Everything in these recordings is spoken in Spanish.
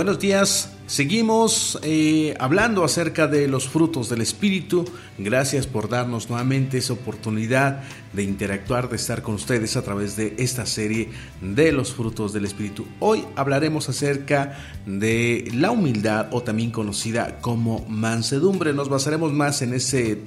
Buenos días, seguimos eh, hablando acerca de los frutos del Espíritu. Gracias por darnos nuevamente esa oportunidad de interactuar, de estar con ustedes a través de esta serie de los frutos del Espíritu. Hoy hablaremos acerca de la humildad o también conocida como mansedumbre. Nos basaremos más en ese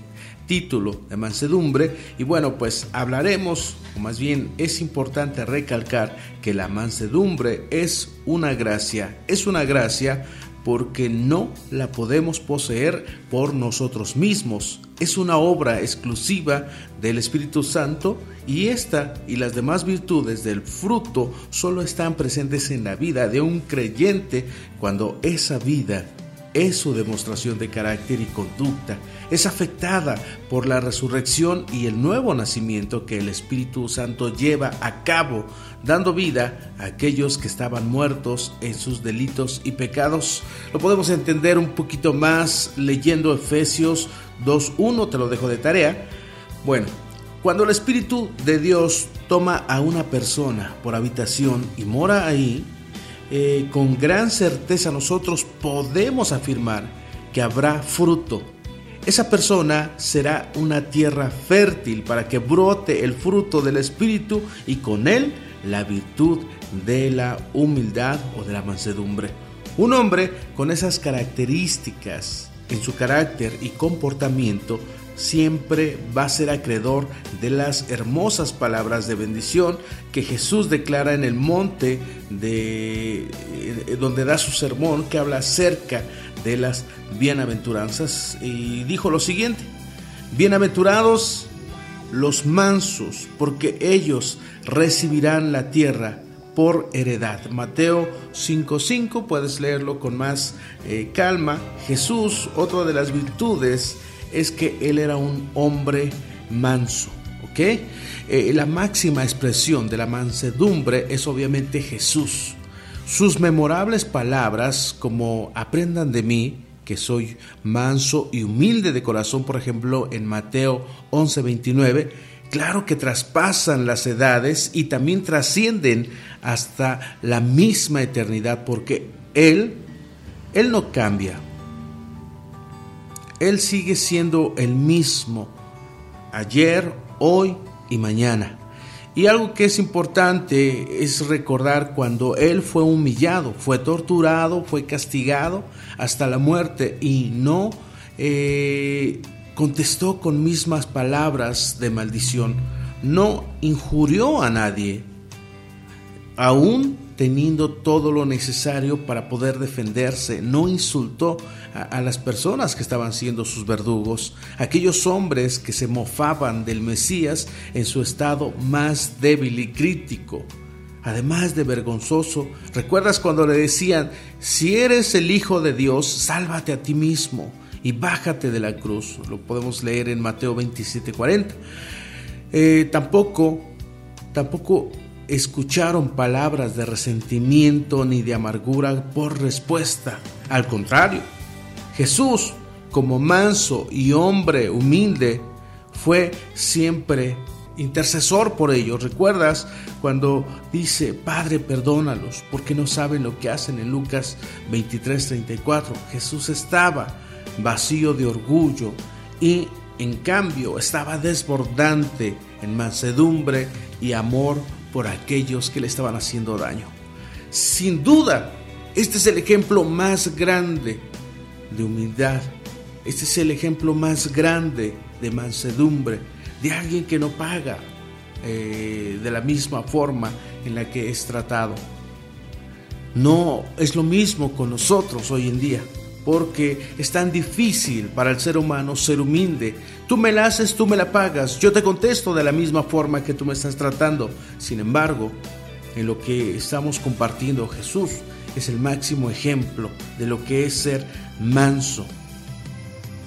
título de mansedumbre y bueno pues hablaremos o más bien es importante recalcar que la mansedumbre es una gracia es una gracia porque no la podemos poseer por nosotros mismos. Es una obra exclusiva del Espíritu Santo y esta y las demás virtudes del fruto solo están presentes en la vida de un creyente cuando esa vida es su demostración de carácter y conducta, es afectada por la resurrección y el nuevo nacimiento que el Espíritu Santo lleva a cabo, dando vida a aquellos que estaban muertos en sus delitos y pecados. Lo podemos entender un poquito más leyendo Efesios 2.1, te lo dejo de tarea. Bueno, cuando el Espíritu de Dios toma a una persona por habitación y mora ahí, eh, con gran certeza nosotros podemos afirmar que habrá fruto. Esa persona será una tierra fértil para que brote el fruto del Espíritu y con él la virtud de la humildad o de la mansedumbre. Un hombre con esas características en su carácter y comportamiento siempre va a ser acreedor de las hermosas palabras de bendición que Jesús declara en el monte de eh, donde da su sermón que habla acerca de las bienaventuranzas y dijo lo siguiente: Bienaventurados los mansos, porque ellos recibirán la tierra por heredad. Mateo 5:5, puedes leerlo con más eh, calma. Jesús, otra de las virtudes es que él era un hombre manso. ¿ok? Eh, la máxima expresión de la mansedumbre es obviamente Jesús. Sus memorables palabras como aprendan de mí, que soy manso y humilde de corazón, por ejemplo, en Mateo 11:29, claro que traspasan las edades y también trascienden hasta la misma eternidad, porque Él, Él no cambia, él sigue siendo el mismo ayer, hoy y mañana. Y algo que es importante es recordar cuando Él fue humillado, fue torturado, fue castigado hasta la muerte y no eh, contestó con mismas palabras de maldición, no injurió a nadie, aún teniendo todo lo necesario para poder defenderse, no insultó a, las personas que estaban siendo sus verdugos, aquellos hombres que se mofaban del Mesías en su estado más débil y crítico. Además de vergonzoso, ¿recuerdas cuando le decían, si eres el Hijo de Dios, sálvate a ti mismo y bájate de la cruz? Lo podemos leer en Mateo 27:40. Eh, tampoco, tampoco escucharon palabras de resentimiento ni de amargura por respuesta. Al contrario, Jesús, como manso y hombre humilde, fue siempre intercesor por ellos. ¿Recuerdas cuando dice, Padre, perdónalos porque no saben lo que hacen en Lucas 23:34? Jesús estaba vacío de orgullo y en cambio estaba desbordante en mansedumbre y amor por aquellos que le estaban haciendo daño. Sin duda, este es el ejemplo más grande de humildad. Este es el ejemplo más grande de mansedumbre, de alguien que no paga eh, de la misma forma en la que es tratado. No es lo mismo con nosotros hoy en día porque es tan difícil para el ser humano ser humilde. Tú me la haces, tú me la pagas, yo te contesto de la misma forma que tú me estás tratando. Sin embargo, en lo que estamos compartiendo Jesús es el máximo ejemplo de lo que es ser manso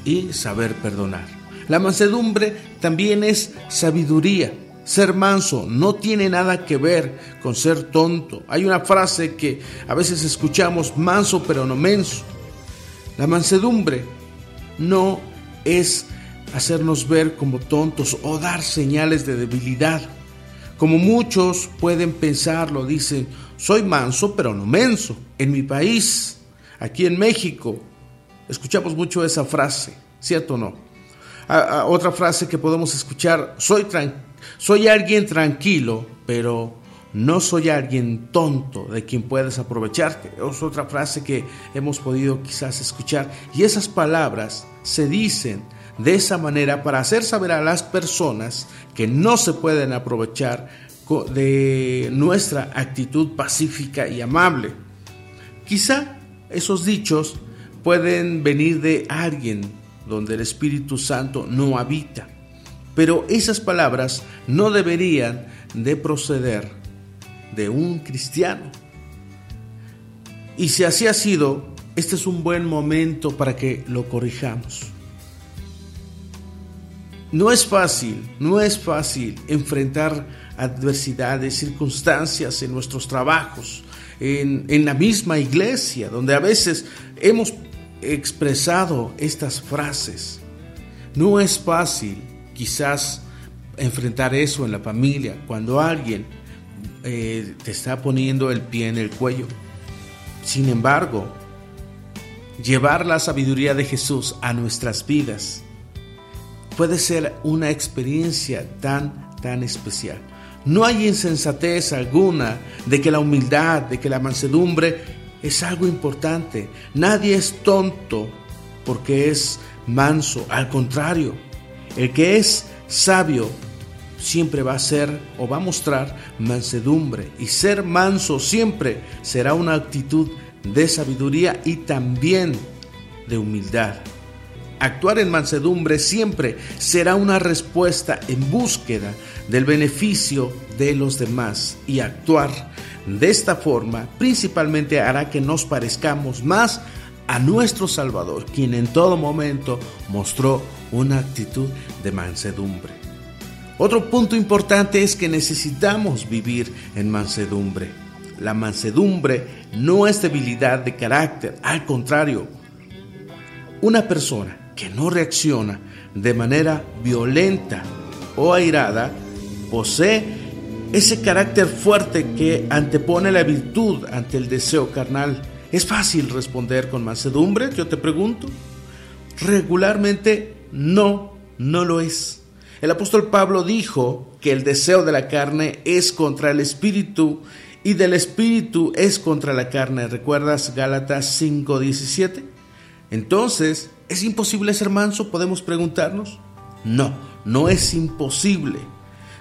y saber perdonar. La mansedumbre también es sabiduría. Ser manso no tiene nada que ver con ser tonto. Hay una frase que a veces escuchamos, manso pero no menso. La mansedumbre no es hacernos ver como tontos o dar señales de debilidad. Como muchos pueden pensarlo, dicen, soy manso pero no menso. En mi país Aquí en México escuchamos mucho esa frase, ¿cierto o no? otra frase que podemos escuchar, soy, soy alguien tranquilo, pero no soy alguien tonto de quien puedes aprovecharte. Es otra frase que hemos podido quizás escuchar. Y esas palabras se dicen de esa manera para hacer saber a las personas que no se pueden aprovechar de nuestra actitud pacífica y amable. Quizá esos dichos pueden venir de alguien donde el Espíritu Santo no habita, pero esas palabras no deberían de proceder de un cristiano. Y si así ha sido, este es un buen momento para que lo corrijamos. No es fácil, no es fácil enfrentar adversidades, circunstancias en nuestros trabajos, en, en, la misma iglesia, donde a veces hemos expresado estas frases. No es fácil quizás enfrentar eso en la familia, cuando alguien eh, te está poniendo el pie en el cuello. Sin embargo, llevar la sabiduría de Jesús a nuestras vidas puede ser una experiencia tan, tan especial. No hay insensatez alguna de que la humildad, de que la mansedumbre es algo importante. Nadie es tonto porque es manso. Al contrario, el que es sabio siempre va a ser o va a mostrar mansedumbre. Y ser manso siempre será una actitud de sabiduría y también de humildad. Actuar en mansedumbre siempre será una respuesta en búsqueda del beneficio de los demás y actuar de esta forma principalmente hará que nos parezcamos más a nuestro Salvador, quien en todo momento mostró una actitud de mansedumbre. Otro punto importante es que necesitamos vivir en mansedumbre. La mansedumbre no es debilidad de carácter, al contrario, una persona que no reacciona de manera violenta o airada posee ese carácter fuerte que antepone la virtud ante el deseo carnal. ¿Es fácil responder con mansedumbre? Yo te pregunto. Regularmente no, no lo es. El apóstol Pablo dijo que el deseo de la carne es contra el espíritu y del espíritu es contra la carne. ¿Recuerdas Gálatas 5:17? Entonces, ¿es imposible ser manso? Podemos preguntarnos. No, no es imposible.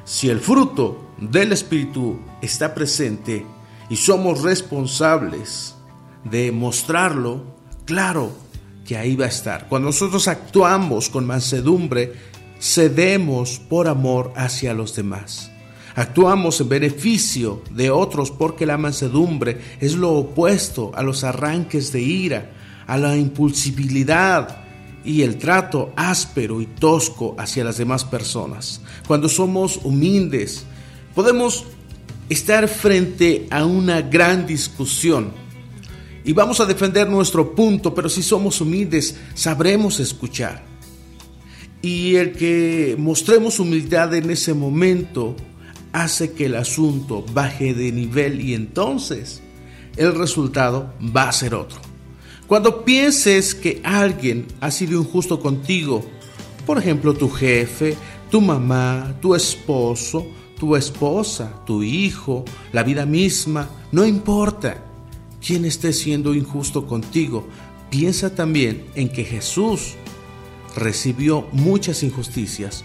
Si el fruto del espíritu está presente y somos responsables de mostrarlo, claro que ahí va a estar. Cuando nosotros actuamos con mansedumbre, cedemos por amor hacia los demás. Actuamos en beneficio de otros porque la mansedumbre es lo opuesto a los arranques de ira, a la impulsibilidad y el trato áspero y tosco hacia las demás personas. Cuando somos humildes, podemos estar frente a una gran discusión y vamos a defender nuestro punto, pero si somos humildes, sabremos escuchar y el que mostremos humildad en ese momento hace que el asunto baje de nivel y entonces el resultado va a ser otro. Cuando pienses que alguien ha sido injusto contigo, por ejemplo tu jefe, tu mamá, tu esposo, tu esposa, tu hijo, la vida misma, no importa quién esté siendo injusto contigo, piensa también en que Jesús recibió muchas injusticias,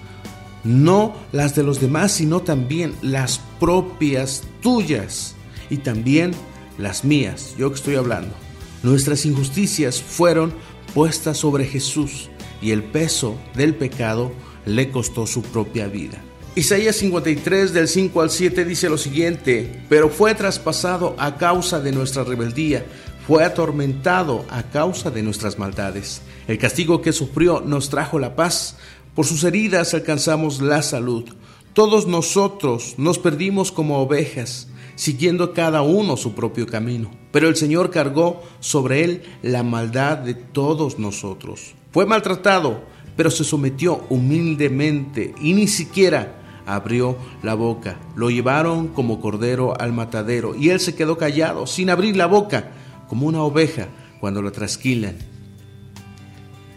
no las de los demás, sino también las propias tuyas y también las mías, yo que estoy hablando. Nuestras injusticias fueron puestas sobre Jesús y el peso del pecado le costó su propia vida. Isaías 53 del 5 al 7 dice lo siguiente, pero fue traspasado a causa de nuestra rebeldía, fue atormentado a causa de nuestras maldades. El castigo que sufrió nos trajo la paz, por sus heridas alcanzamos la salud. Todos nosotros nos perdimos como ovejas, siguiendo cada uno su propio camino, pero el Señor cargó sobre él la maldad de todos nosotros. Fue maltratado, pero se sometió humildemente y ni siquiera abrió la boca. Lo llevaron como cordero al matadero y él se quedó callado, sin abrir la boca, como una oveja cuando lo trasquilan.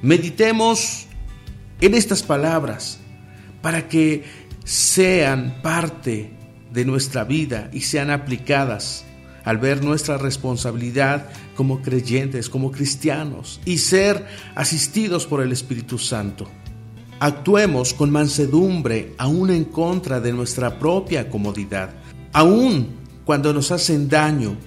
Meditemos en estas palabras para que sean parte de nuestra vida y sean aplicadas al ver nuestra responsabilidad como creyentes, como cristianos y ser asistidos por el Espíritu Santo. Actuemos con mansedumbre aún en contra de nuestra propia comodidad, aún cuando nos hacen daño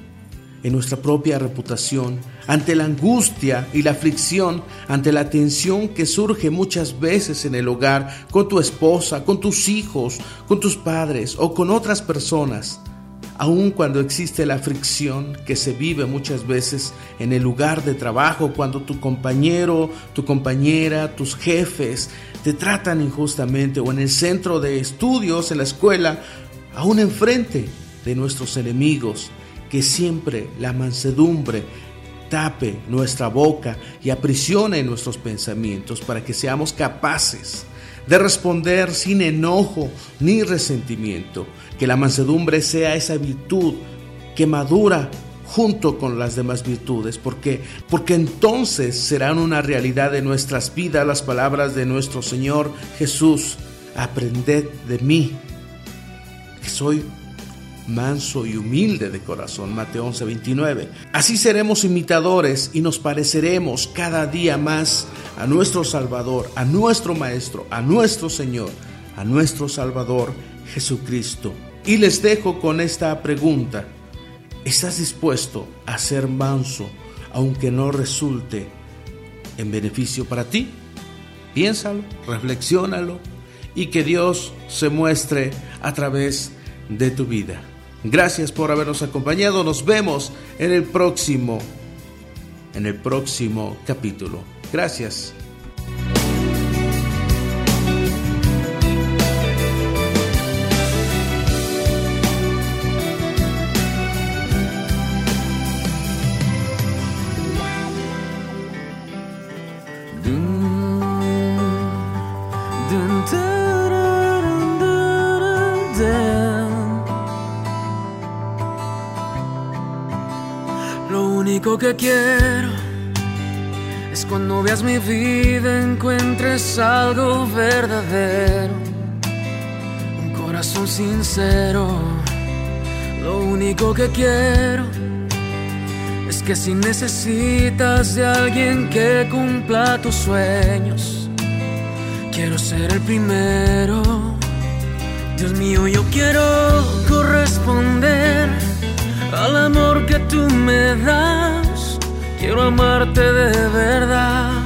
en nuestra propia reputación, ante la angustia y la aflicción, ante la tensión que surge muchas veces en el hogar, con tu esposa, con tus hijos, con tus padres o con otras personas, aun cuando existe la fricción que se vive muchas veces en el lugar de trabajo, cuando tu compañero, tu compañera, tus jefes te tratan injustamente o en el centro de estudios, en la escuela, aún enfrente de nuestros enemigos, que siempre la mansedumbre tape nuestra boca y aprisione nuestros pensamientos para que seamos capaces de responder sin enojo ni resentimiento. Que la mansedumbre sea esa virtud que madura junto con las demás virtudes, porque porque entonces serán una realidad de nuestras vidas las palabras de nuestro Señor Jesús. Aprended de mí, que soy manso y humilde de corazón. Mateo 11, 29. Así seremos imitadores y nos pareceremos cada día más a nuestro Salvador, a nuestro Maestro, a nuestro Señor, a nuestro Salvador Jesucristo. Y les dejo con esta pregunta. ¿Estás dispuesto a ser manso aunque no resulte en beneficio para ti? Piénsalo, reflexiónalo y que Dios se muestre a través de tu vida. Gracias por habernos acompañado. Nos vemos en el próximo en el próximo capítulo. Gracias. Que quiero es cuando veas mi vida encuentres algo verdadero, un corazón sincero. Lo único que quiero es que si necesitas de alguien que cumpla tus sueños, quiero ser el primero. Dios mío, yo quiero corresponder al amor que tú me das. Quiero amarte de verdad.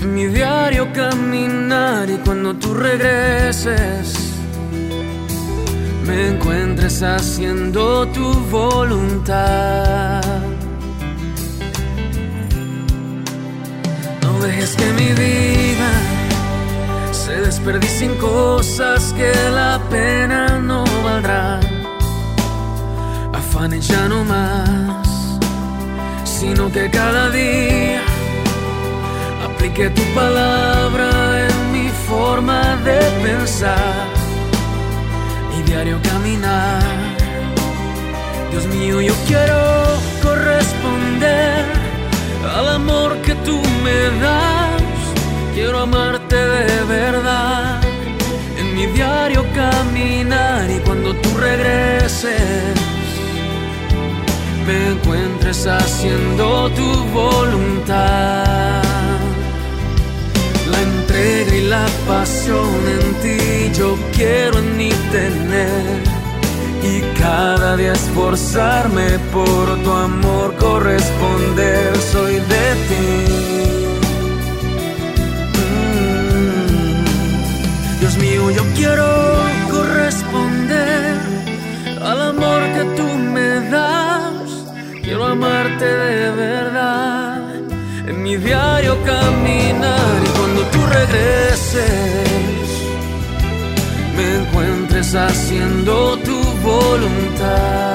En mi diario caminar y cuando tú regreses, me encuentres haciendo tu voluntad. No dejes que mi vida se desperdicie en cosas que la pena no valdrá ya no más, sino que cada día aplique tu palabra en mi forma de pensar y diario caminar. Dios mío, yo quiero corresponder al amor que tú me das. Quiero amarte de verdad en mi diario caminar y cuando tú regreses me haciendo tu voluntad. La entrega y la pasión en ti yo quiero en mí tener. Y cada día esforzarme por tu amor corresponder, soy de ti. Mm. Dios mío, yo quiero corresponder al amor amarte de verdad en mi diario caminar y cuando tú regreses me encuentres haciendo tu voluntad.